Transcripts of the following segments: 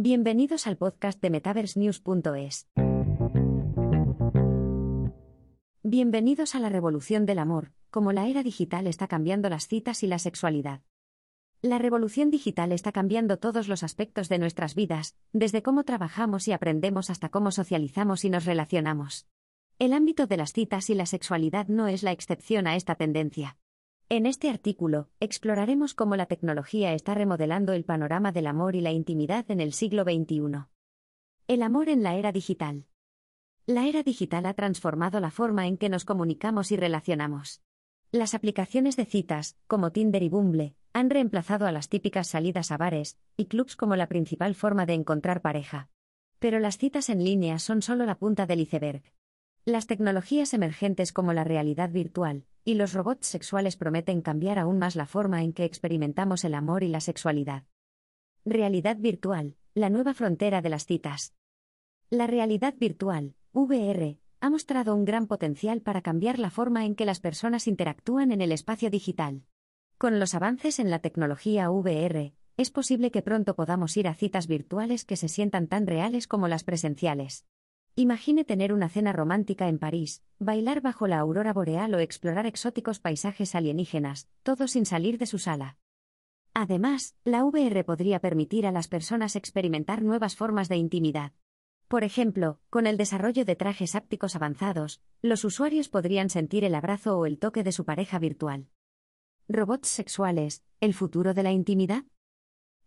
Bienvenidos al podcast de MetaverseNews.es. Bienvenidos a la revolución del amor, como la era digital está cambiando las citas y la sexualidad. La revolución digital está cambiando todos los aspectos de nuestras vidas, desde cómo trabajamos y aprendemos hasta cómo socializamos y nos relacionamos. El ámbito de las citas y la sexualidad no es la excepción a esta tendencia. En este artículo, exploraremos cómo la tecnología está remodelando el panorama del amor y la intimidad en el siglo XXI. El amor en la era digital. La era digital ha transformado la forma en que nos comunicamos y relacionamos. Las aplicaciones de citas, como Tinder y Bumble, han reemplazado a las típicas salidas a bares y clubs como la principal forma de encontrar pareja. Pero las citas en línea son solo la punta del iceberg. Las tecnologías emergentes como la realidad virtual y los robots sexuales prometen cambiar aún más la forma en que experimentamos el amor y la sexualidad. Realidad virtual, la nueva frontera de las citas. La realidad virtual, VR, ha mostrado un gran potencial para cambiar la forma en que las personas interactúan en el espacio digital. Con los avances en la tecnología VR, es posible que pronto podamos ir a citas virtuales que se sientan tan reales como las presenciales. Imagine tener una cena romántica en París, bailar bajo la aurora boreal o explorar exóticos paisajes alienígenas, todo sin salir de su sala. Además, la VR podría permitir a las personas experimentar nuevas formas de intimidad. Por ejemplo, con el desarrollo de trajes ápticos avanzados, los usuarios podrían sentir el abrazo o el toque de su pareja virtual. Robots sexuales, ¿el futuro de la intimidad?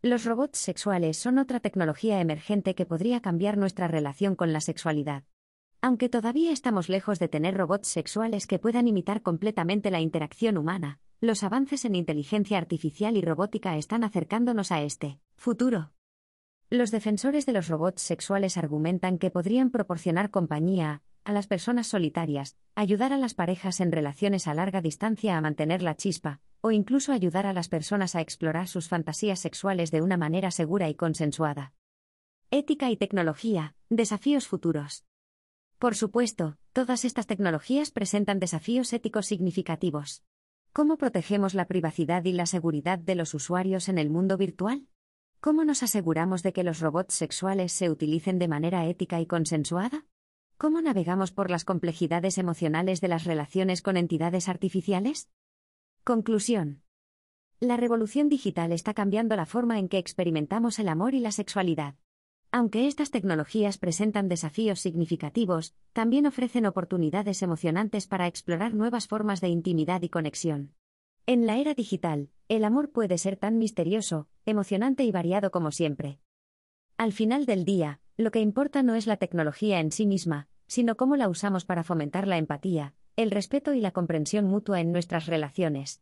Los robots sexuales son otra tecnología emergente que podría cambiar nuestra relación con la sexualidad. Aunque todavía estamos lejos de tener robots sexuales que puedan imitar completamente la interacción humana, los avances en inteligencia artificial y robótica están acercándonos a este futuro. Los defensores de los robots sexuales argumentan que podrían proporcionar compañía a las personas solitarias, ayudar a las parejas en relaciones a larga distancia a mantener la chispa, o incluso ayudar a las personas a explorar sus fantasías sexuales de una manera segura y consensuada. Ética y tecnología, desafíos futuros. Por supuesto, todas estas tecnologías presentan desafíos éticos significativos. ¿Cómo protegemos la privacidad y la seguridad de los usuarios en el mundo virtual? ¿Cómo nos aseguramos de que los robots sexuales se utilicen de manera ética y consensuada? ¿Cómo navegamos por las complejidades emocionales de las relaciones con entidades artificiales? Conclusión. La revolución digital está cambiando la forma en que experimentamos el amor y la sexualidad. Aunque estas tecnologías presentan desafíos significativos, también ofrecen oportunidades emocionantes para explorar nuevas formas de intimidad y conexión. En la era digital, el amor puede ser tan misterioso, emocionante y variado como siempre. Al final del día, lo que importa no es la tecnología en sí misma, sino cómo la usamos para fomentar la empatía, el respeto y la comprensión mutua en nuestras relaciones.